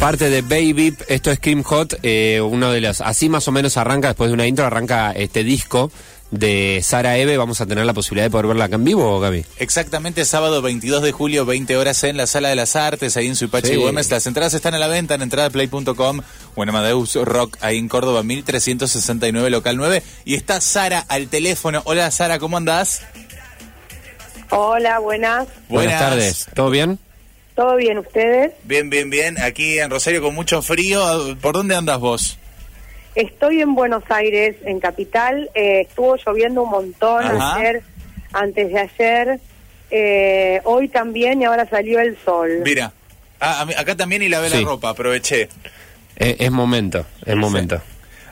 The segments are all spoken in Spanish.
Parte de Baby, esto es Scream Hot, eh, uno de los, así más o menos arranca, después de una intro, arranca este disco de Sara Eve. Vamos a tener la posibilidad de poder verla acá en vivo, Gaby. Exactamente, sábado 22 de julio, 20 horas en la Sala de las Artes, ahí en Suipachi Sí. Güemes. Las entradas están a la venta en entradaplay.com o en Amadeus Rock, ahí en Córdoba, 1369, local 9. Y está Sara al teléfono. Hola Sara, ¿cómo andás? Hola, buenas. Buenas, tardes, ¿todo bien? ¿Todo bien ustedes? Bien, bien, bien. Aquí en Rosario con mucho frío. ¿Por dónde andas vos? Estoy en Buenos Aires, en Capital. Eh, estuvo lloviendo un montón Ajá. ayer, antes de ayer. Eh, hoy también y ahora salió el sol. Mira, ah, a mí- acá también y lavé Sí. la ropa, aproveché. Eh, es momento, es momento.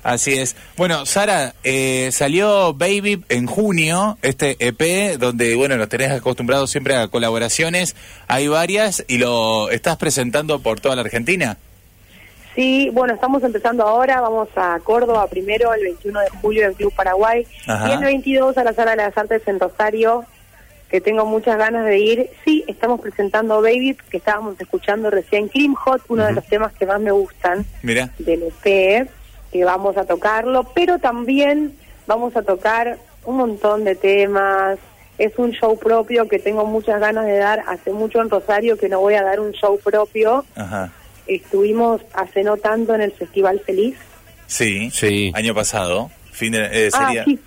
Así es. Bueno, Sara, eh, salió Baby en junio, este EP, donde, bueno, nos tenés acostumbrados siempre a colaboraciones. Hay varias y lo estás presentando por toda la Argentina. Sí, bueno, estamos empezando ahora. Vamos a Córdoba primero, el 21 de julio en Club Paraguay. Ajá. Y el 22 a la Sala de las Artes en Rosario, que tengo muchas ganas de ir. Sí, estamos presentando Baby, que estábamos escuchando recién Cream Hot, uno de los temas que más me gustan. Mira, del EP, que vamos a tocarlo, pero también vamos a tocar un montón de temas. Es un show propio que tengo muchas ganas de dar. Hace mucho en Rosario que no voy a dar un show propio. ajá. Estuvimos hace no tanto en el Festival Feliz. Sí, Sí. año pasado. Fin de, eh, Ah, sería, sí.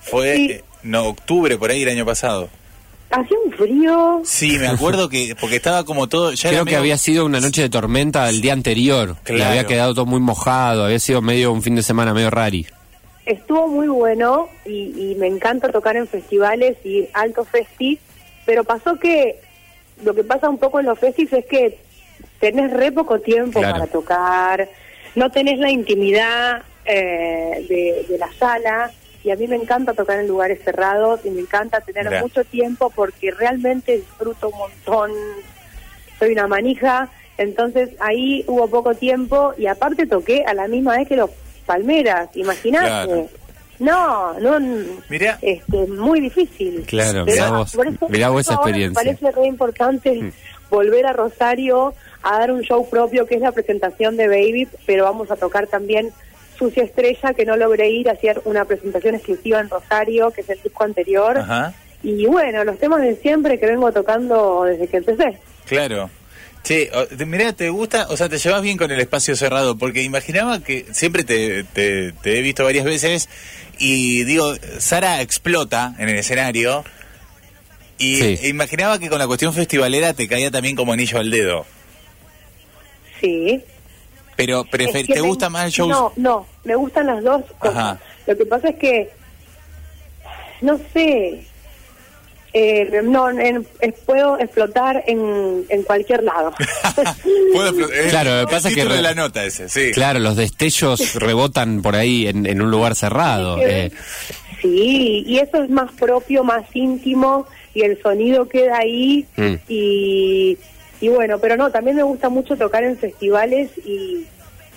Fue, Sí. eh, no, octubre por ahí el año pasado. Hacía un frío. Sí, me acuerdo que, porque estaba como todo, ya Creo que medio- había sido una noche de tormenta el día anterior. Y Claro. había quedado todo muy mojado, había sido medio un fin de semana medio rari. Estuvo muy bueno y, y me encanta tocar en festivales y alto festi, pero pasó que lo que pasa un poco en los festis es que tenés re poco tiempo Claro. para tocar, no tenés la intimidad eh, de, de la sala y a mí me encanta tocar en lugares cerrados y me encanta tener mucho tiempo porque realmente disfruto un montón, soy una manija, entonces ahí hubo poco tiempo y aparte toqué a la misma vez que los Palmeras, imagínate. Claro. No, no, Mirá. este, muy difícil. Claro, Pero mirá vos, por eso- mirá vos esa experiencia. Me parece re importante Mm. volver a Rosario a dar un show propio que es la presentación de Baby, pero vamos a tocar también Sucia Estrella, que no logré ir a hacer una presentación exclusiva en Rosario, que es el disco anterior. Ajá, Y bueno, los temas de siempre que vengo tocando desde que empecé. claro. Che, o- te- mirá, ¿te gusta? O sea, te llevas bien con el espacio cerrado, porque imaginaba que siempre te, te, te he visto varias veces y digo, Sara explota en el escenario y Sí. imaginaba que con la cuestión festivalera te caía también como anillo al dedo. Sí. Pero prefer- Es que ¿te me- gusta más el show? No, no, me gustan las dos cosas. Ajá. Lo que pasa es que, no sé, eh, no, en- puedo explotar en, en cualquier lado. Puedo Claro, lo que pasa es que re- la nota ese, sí. Claro, los destellos rebotan por ahí en, en un lugar cerrado. eh. Sí, y eso es más propio, más íntimo, y el sonido queda ahí, Mm. y, y bueno, pero no, también me gusta mucho tocar en festivales y,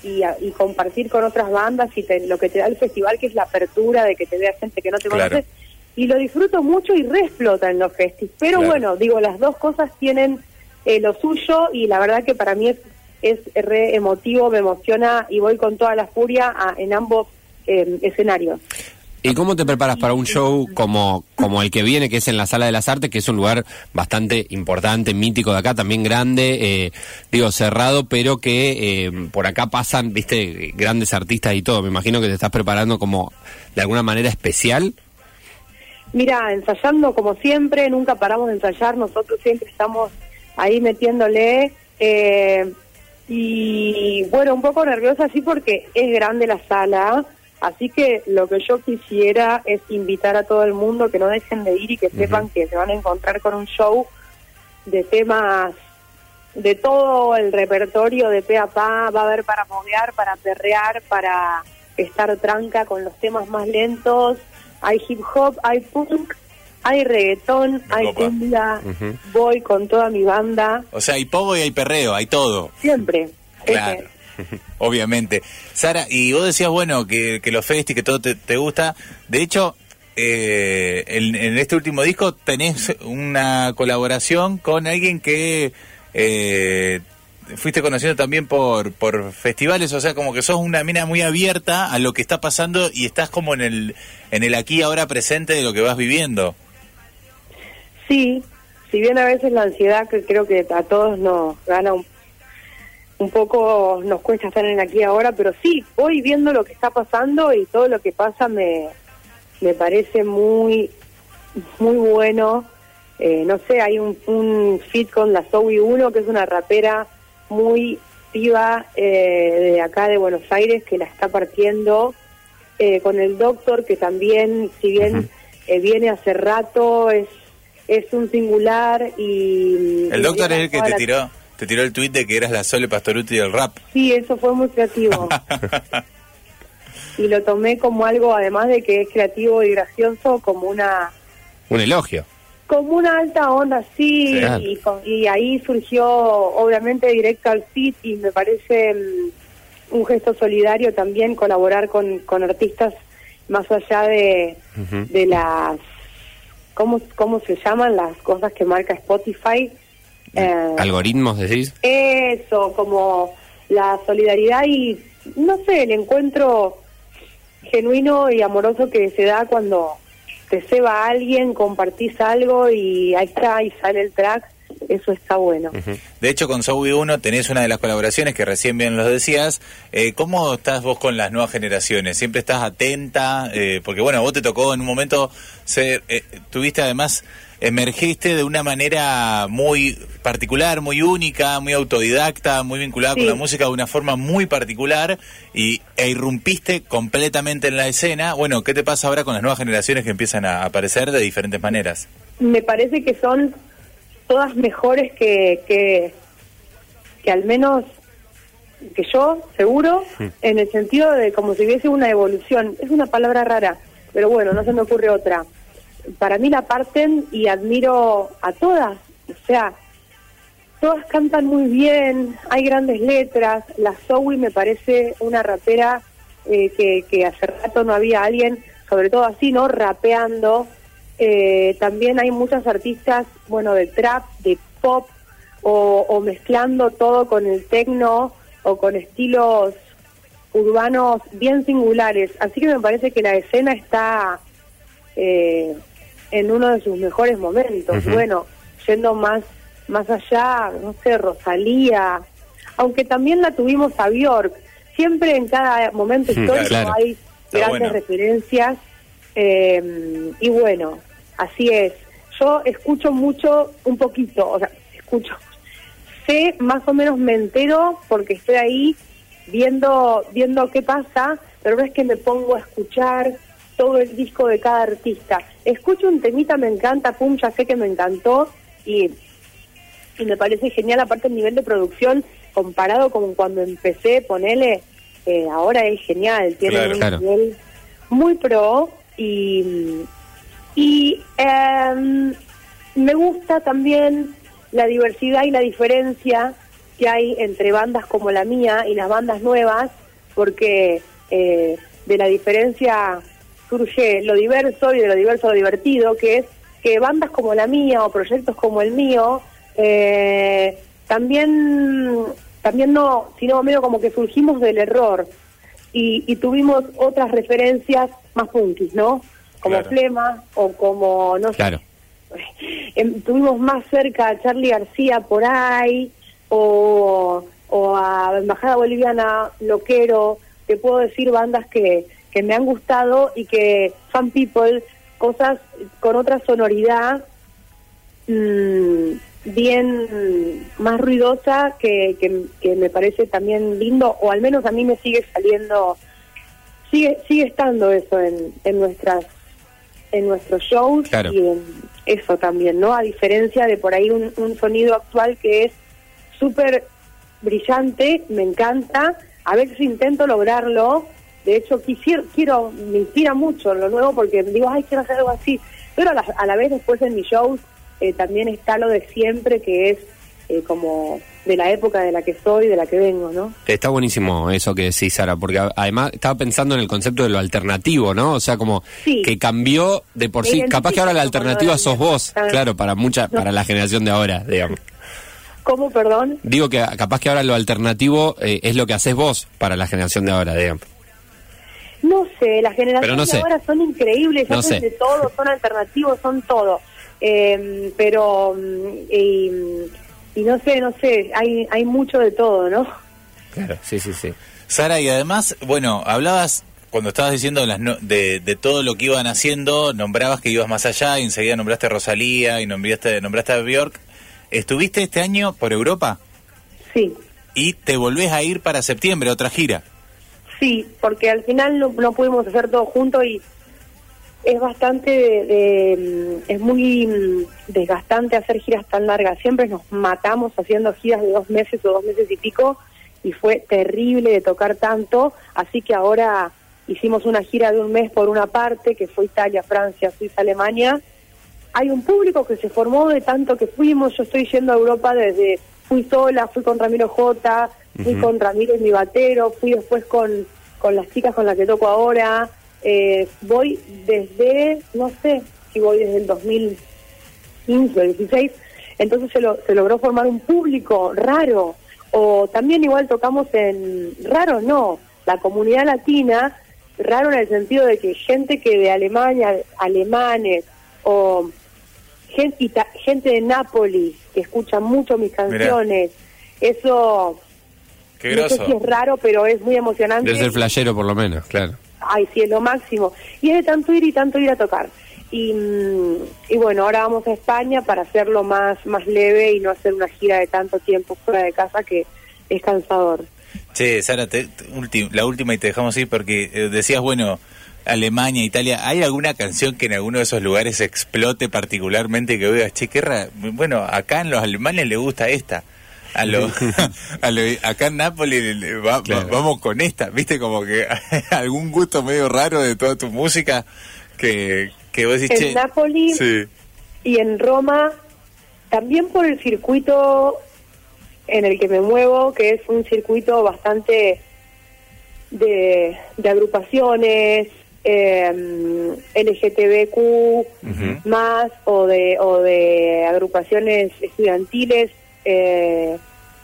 y, compartir con otras bandas y te- lo que te da el festival, que es la apertura de que te vea gente que no te Claro. conoce, y lo disfruto mucho y re explota en los festis. Pero Claro. bueno, digo, las dos cosas tienen eh, lo suyo y la verdad que para mí es, es re emotivo, me emociona y voy con toda la furia a- en ambos eh, escenarios. ¿Y cómo te preparas para un show como, como el que viene, que es en la Sala de las Artes, que es un lugar bastante importante, mítico de acá, también grande, eh, digo, cerrado, pero que eh, por acá pasan, viste, grandes artistas y todo? Me imagino que te estás preparando como de alguna manera especial. Mira, ensayando como siempre, nunca paramos de ensayar, nosotros siempre estamos ahí metiéndole. eh, y bueno, un poco nerviosa sí porque es grande la sala, así que lo que yo quisiera es invitar a todo el mundo que no dejen de ir y que sepan que se van a encontrar con un show de temas de todo el repertorio de pe a pa, va a haber para moguear, para perrear, para estar tranca con los temas más lentos, hay hip hop, hay punk, hay reggaetón, Me hay cumbia, voy con toda mi banda, O sea, hay pogo y hay perreo, hay todo. siempre. Claro, obviamente. Sara, y vos decías, bueno, que, que los festi, que todo te, gusta. De hecho, eh, en, en este último disco tenés una colaboración con alguien que eh, fuiste conociendo también por, por festivales, o sea, como que sos una mina muy abierta a lo que está pasando y estás como en el, en el aquí ahora presente de lo que vas viviendo. Sí, si bien a veces la ansiedad que creo que a todos nos gana un, un poco, nos cuesta estar en aquí ahora, pero sí, voy viendo lo que está pasando y todo lo que pasa me, me parece muy, muy bueno. Eh, no sé, hay un, un fit con la Zoe 1, que es una rapera muy viva eh, de acá de Buenos Aires, que la está partiendo. Eh, con el Doctor, que también, si bien eh, viene hace rato, es es un singular y... El Doctor es el que te la- tiró, te tiró el tuit de que eras la Sole Pastoruti del rap. Sí, eso fue muy creativo. y lo tomé como algo, además de que es creativo y gracioso, como una Un elogio. como una alta onda, sí, y, con- y ahí surgió obviamente directo al fit y me parece mm, un gesto solidario también colaborar con, con artistas más allá de, de las, ¿cómo, ¿cómo se llaman las cosas que marca Spotify? Eh, Algoritmos, decís. eso, como la solidaridad y, no sé, el encuentro genuino y amoroso que se da cuando te ceba a alguien, compartís algo y ahí está, y sale el track, eso está bueno. De hecho, con Zoe 1 tenés una de las colaboraciones que recién bien lo decías. Eh, ¿Cómo estás vos con las nuevas generaciones? ¿Siempre estás atenta? Eh, porque bueno, vos te tocó en un momento ser, eh, tuviste además, emergiste de una manera muy particular, muy única, muy autodidacta, muy vinculada Sí. con la música de una forma muy particular y, e irrumpiste completamente en la escena. Bueno, ¿qué te pasa ahora con las nuevas generaciones que empiezan a aparecer de diferentes maneras? Me parece que son todas mejores que, que, que al menos que yo, seguro, en el sentido de como si hubiese una evolución. Es una palabra rara, pero bueno, no se me ocurre otra. Para mí la parten y admiro a todas. O sea, todas cantan muy bien, hay grandes letras. La Zoe me parece una rapera eh, que, hace rato no había alguien, sobre todo así, ¿no? Rapeando. Eh, también hay muchas artistas, bueno, de trap, de pop, o, o mezclando todo con el techno o con estilos urbanos bien singulares. Así que me parece que la escena está eh, en uno de sus mejores momentos. Bueno, yendo más más allá, no sé, Rosalía, aunque también la tuvimos a Bjork. Siempre en cada momento histórico claro. hay Está grandes bueno. referencias. eh, y bueno, así es. Yo escucho mucho, un poquito, o sea, escucho, sé más o menos me entero porque estoy ahí viendo viendo qué pasa, pero no es que me pongo a escuchar todo el disco de cada artista. Escucho un temita, me encanta, pum, ya sé que me encantó y, y me parece genial, aparte el nivel de producción comparado con cuando empecé, ponele, eh, ahora es genial, tiene Claro. un Claro. nivel muy pro y, y em, me gusta también la diversidad y la diferencia que hay entre bandas como la mía y las bandas nuevas, porque eh, de la diferencia surge lo diverso y de lo diverso lo divertido, que es que bandas como la mía o proyectos como el mío eh, también también no, sino medio como que surgimos del error y, y tuvimos otras referencias más punkis, ¿no? Como Claro. Flema o como, no sé, Claro. Em, tuvimos más cerca a Charlie García por ahí, o, o a Embajada Boliviana, Loquero, te puedo decir bandas que, que me han gustado y que Fan People, cosas con otra sonoridad mm, bien más ruidosa que, que, que me parece también lindo, o al menos a mí me sigue saliendo, sigue, sigue estando eso en, en nuestras en nuestros shows Claro. y en eso también, ¿no? A diferencia de por ahí un, un sonido actual que es súper brillante, me encanta, a veces intento lograrlo, de hecho quisiera, quiero, me inspira mucho lo nuevo porque digo, ay, quiero hacer algo así, pero a la, a la vez después en mis shows eh, también está lo de siempre que es eh, como de la época de la que soy, de la que vengo, ¿no? Está buenísimo eso que decís, Sara, porque además estaba pensando en el concepto de lo alternativo, ¿no? O sea, como Sí. que cambió de por sí. Capaz que ahora la alternativa sos vos, mierda. claro, para mucha, para la generación de ahora, digamos. ¿Cómo, perdón? Digo que capaz que ahora lo alternativo eh, es lo que haces vos para la generación de ahora, digamos. No sé, las generaciones no sé. de ahora son increíbles, No hacen sé. de todo, son alternativos, son todo. Eh, pero, mm, y, y no sé, no sé, hay, hay mucho de todo, ¿no? Claro, sí, sí, sí. Sara, y además, bueno, hablabas cuando estabas diciendo las no- de, de todo lo que iban haciendo, nombrabas que ibas más allá y enseguida nombraste a Rosalía y nombraste, nombraste a Bjork. ¿Estuviste este año por Europa? Sí, Y te volvés a ir para septiembre, otra gira. Sí, porque al final no, no pudimos hacer todo junto y es bastante, de, de, mm, es muy mm, desgastante hacer giras tan largas. Siempre nos matamos haciendo giras de dos meses o dos meses y pico y fue terrible de tocar tanto, así que ahora hicimos una gira de un mes por una parte, que fue Italia, Francia, Suiza, Alemania. Hay un público que se formó de tanto que fuimos, yo estoy yendo a Europa desde, fui sola, fui con Ramiro J, fui con Ramiro y mi batero, fui después con, con las chicas con las que toco ahora, eh, voy desde, no sé si voy desde el 2015 o 16, entonces se, lo, se logró formar un público raro, o también igual tocamos en, raro no, la comunidad latina, raro en el sentido de que gente que de Alemania, alemanes, o gente, gente de Nápoles que escucha mucho mis canciones, eso Qué no sé si es raro, pero es muy emocionante. Debe ser flashero por lo menos, claro. Ay, sí, es lo máximo. Y es de tanto ir y tanto ir a tocar. Y, mm, y bueno, ahora vamos a España para hacerlo más, más leve y no hacer una gira de tanto tiempo fuera de casa que es cansador. Che, Sara, te- te- ulti- la última y te dejamos ir porque eh, decías, bueno, Alemania, Italia, ¿hay alguna canción que en alguno de esos lugares explote particularmente que oigas, che, qué ra- Bueno, acá en los alemanes le gusta esta. A lo, a lo- acá en Nápoles le- le- va- Claro. vamos con esta, ¿viste? Como que algún gusto medio raro de toda tu música que, que vos decís, En. Nápoles Sí. y en Roma, también por el circuito en el que me muevo, que es un circuito bastante de, de agrupaciones, eh, LGTBQ más o de, o de agrupaciones estudiantiles eh,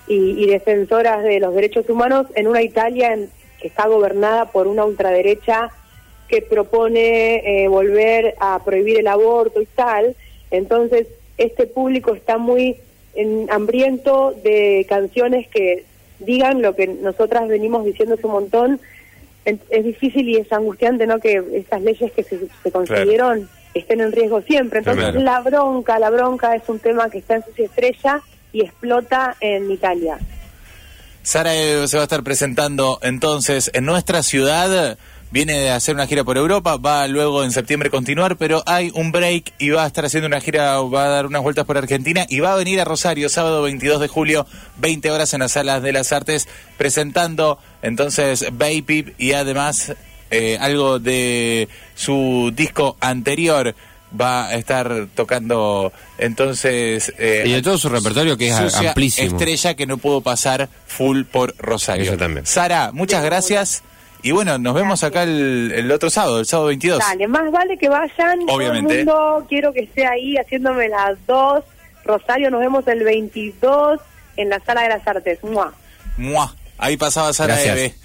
y, y defensoras de los derechos humanos en una Italia en- que está gobernada por una ultraderecha que propone eh, volver a prohibir el aborto y tal. Entonces, este público está muy en- hambriento de canciones que digan lo que nosotras venimos diciendo hace un montón. En- Es difícil y es angustiante, ¿no? Que estas leyes que se, se consiguieron estén en riesgo siempre. Entonces, Claro. la bronca, la bronca es un tema que está en su estrella y explota en Italia. Sara eh, se va a estar presentando entonces en nuestra ciudad. Viene de hacer una gira por Europa, va luego en septiembre continuar, pero hay un break y va a estar haciendo una gira, va a dar unas vueltas por Argentina y va a venir a Rosario sábado 22 de julio, 20 horas en las salas de las artes, presentando entonces Baby y además eh, algo de su disco anterior. Va a estar tocando entonces... eh, Y de todo su repertorio que es Sucia amplísimo. Estrella que no pudo pasar full por Rosario. Eso también. Sara, muchas gracias. Y bueno, nos vemos acá el, el otro sábado, el sábado 22. Dale, más vale que vayan. Obviamente. Todo el mundo, quiero que esté ahí haciéndome las dos. Rosario, nos vemos el 22 en la Sala de las Artes. ¡Mua! Mua. Ahí pasaba Sara Gracias. Eve.